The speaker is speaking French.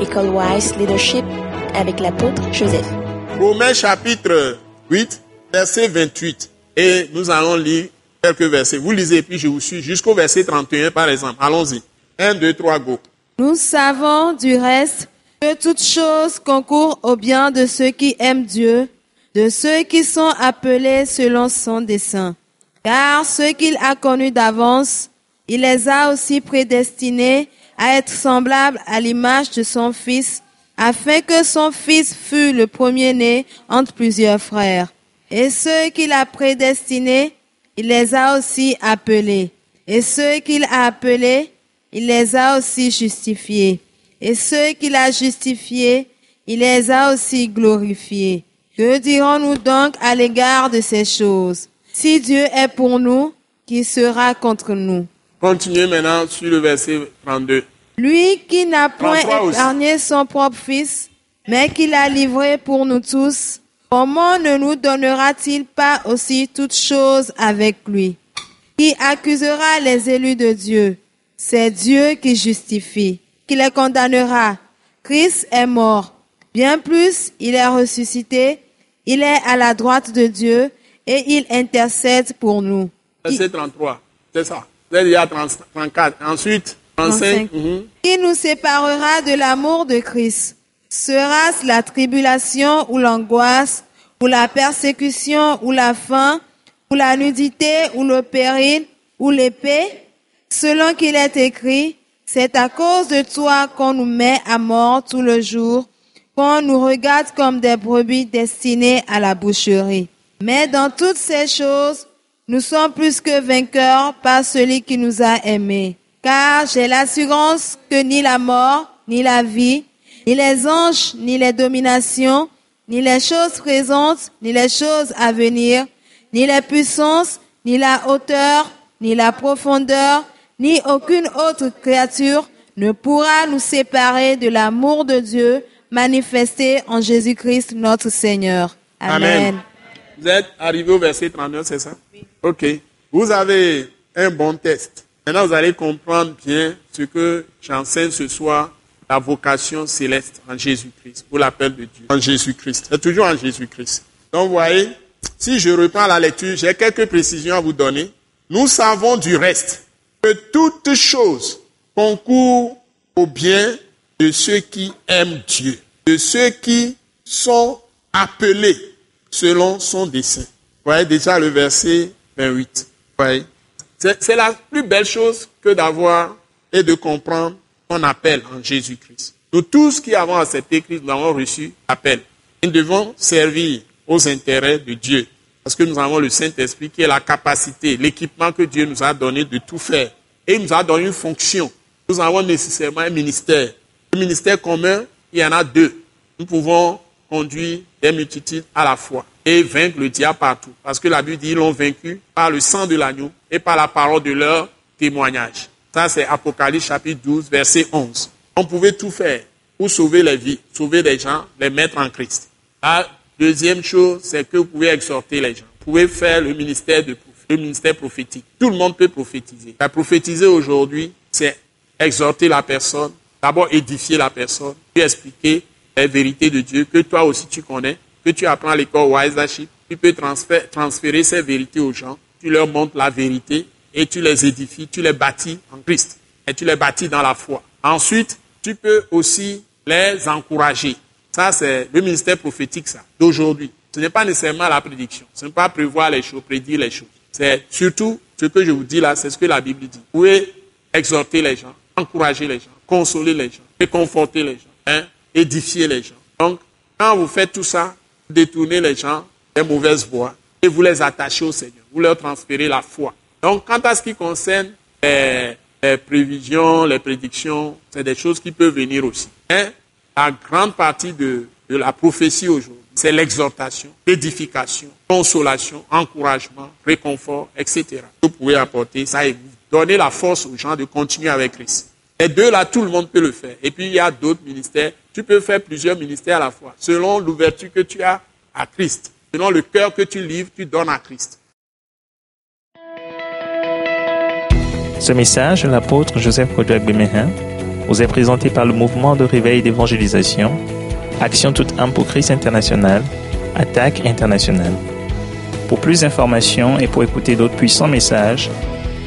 École Wise Leadership avec l'apôtre Joseph. Romains chapitre 8, verset 28. Et nous allons lire quelques versets. Vous lisez, puis je vous suis jusqu'au verset 31, par exemple. Allons-y. 1, 2, 3, go. Nous savons du reste que toute chose concourt au bien de ceux qui aiment Dieu, de ceux qui sont appelés selon son dessein. Car ceux qu'il a connus d'avance, il les a aussi prédestinés à être semblables à l'image de son Fils, afin que son Fils fût le premier-né entre plusieurs frères. Et ceux qu'il a prédestinés, il les a aussi appelés. Et ceux qu'il a appelés, il les a aussi justifiés. Et ceux qu'il a justifiés, il les a aussi glorifiés. Que dirons-nous donc à l'égard de ces choses? Si Dieu est pour nous, qui sera contre nous? Continuez maintenant sur le verset 32. Lui qui n'a point 33 aussi. épargné son propre Fils, mais qui l'a livré pour nous tous, comment ne nous donnera-t-il pas aussi toutes choses avec lui? Qui accusera les élus de Dieu? C'est Dieu qui justifie, qui les condamnera. Christ est mort. Bien plus, il est ressuscité, il est à la droite de Dieu et il intercède pour nous. Verset 33. C'est ça. Vous avez déjà 30 34. Ensuite, 35. 35. mhm. Qui nous séparera de l'amour de Christ? Sera-ce la tribulation ou l'angoisse, ou la persécution ou la faim, ou la nudité ou le péril, ou l'épée? Selon qu'il est écrit, c'est à cause de toi qu'on nous met à mort tout le jour, qu'on nous regarde comme des brebis destinées à la boucherie. Mais dans toutes ces choses, nous sommes plus que vainqueurs par celui qui nous a aimés. Car j'ai l'assurance que ni la mort, ni la vie, ni les anges, ni les dominations, ni les choses présentes, ni les choses à venir, ni les puissances, ni la hauteur, ni la profondeur, ni aucune autre créature ne pourra nous séparer de l'amour de Dieu manifesté en Jésus-Christ notre Seigneur. Amen. Vous êtes arrivé au verset 39, c'est ça? Ok. Vous avez un bon test. Maintenant, vous allez comprendre bien ce que j'enseigne ce soir, la vocation céleste en Jésus-Christ, pour l'appel de Dieu. En Jésus-Christ. C'est toujours en Jésus-Christ. Donc, vous voyez, si je reprends la lecture, j'ai quelques précisions à vous donner. Nous savons du reste que toute chose concourt au bien de ceux qui aiment Dieu, de ceux qui sont appelés selon son dessein. Voyez déjà le verset 28. Vous voyez C'est la plus belle chose que d'avoir et de comprendre qu'on appelle en Jésus-Christ. Nous tous qui avons accepté Christ, nous avons reçu l'appel. Nous devons servir aux intérêts de Dieu. Parce que nous avons le Saint-Esprit qui est la capacité, l'équipement que Dieu nous a donné de tout faire. Et il nous a donné une fonction. Nous avons nécessairement un ministère. Le ministère commun, il y en a deux. Nous pouvons conduire des multitudes à la fois et vaincre le diable partout. Parce que la Bible dit ils l'ont vaincu par le sang de l'agneau et par la parole de leur témoignage. Ça, c'est Apocalypse chapitre 12, verset 11. On pouvait tout faire pour sauver les vies, sauver les gens, les mettre en Christ. La deuxième chose, c'est que vous pouvez exhorter les gens. Vous pouvez faire le ministère de le ministère prophétique. Tout le monde peut prophétiser. La prophétiser aujourd'hui, c'est exhorter la personne, d'abord édifier la personne, puis expliquer les vérités de Dieu que toi aussi tu connais, que tu apprends à l'école Wise Leadership. Tu peux transférer, transférer ces vérités aux gens. Tu leur montres la vérité et tu les édifies, tu les bâtis en Christ et tu les bâtis dans la foi. Ensuite, tu peux aussi les encourager. Ça, c'est le ministère prophétique, ça, d'aujourd'hui. Ce n'est pas nécessairement la prédiction. Ce n'est pas prévoir les choses, prédire les choses. C'est surtout ce que je vous dis là, c'est ce que la Bible dit. Vous pouvez exhorter les gens, encourager les gens, consoler les gens, réconforter les gens, hein, édifier les gens. Donc, quand vous faites tout ça, vous détournez les gens des mauvaises voies et vous les attachez au Seigneur. Vous leur transférez la foi. Donc, quant à ce qui concerne les, les prévisions, les prédictions, c'est des choses qui peuvent venir aussi. Mais la grande partie de, de la prophétie aujourd'hui, c'est l'exhortation, l'édification, consolation, encouragement, réconfort, etc. Vous pouvez apporter ça et vous donner la force aux gens de continuer avec Christ. Les deux là, tout le monde peut le faire. Et puis il y a d'autres ministères. Tu peux faire plusieurs ministères à la fois, selon l'ouverture que tu as à Christ, selon le cœur que tu livres, tu donnes à Christ. Ce message l'apôtre Joseph Kodouak Bemehin vous est présenté par le mouvement de réveil d'évangélisation, Action toute âme pour Christ international, Attaque internationale. Pour plus d'informations et pour écouter d'autres puissants messages,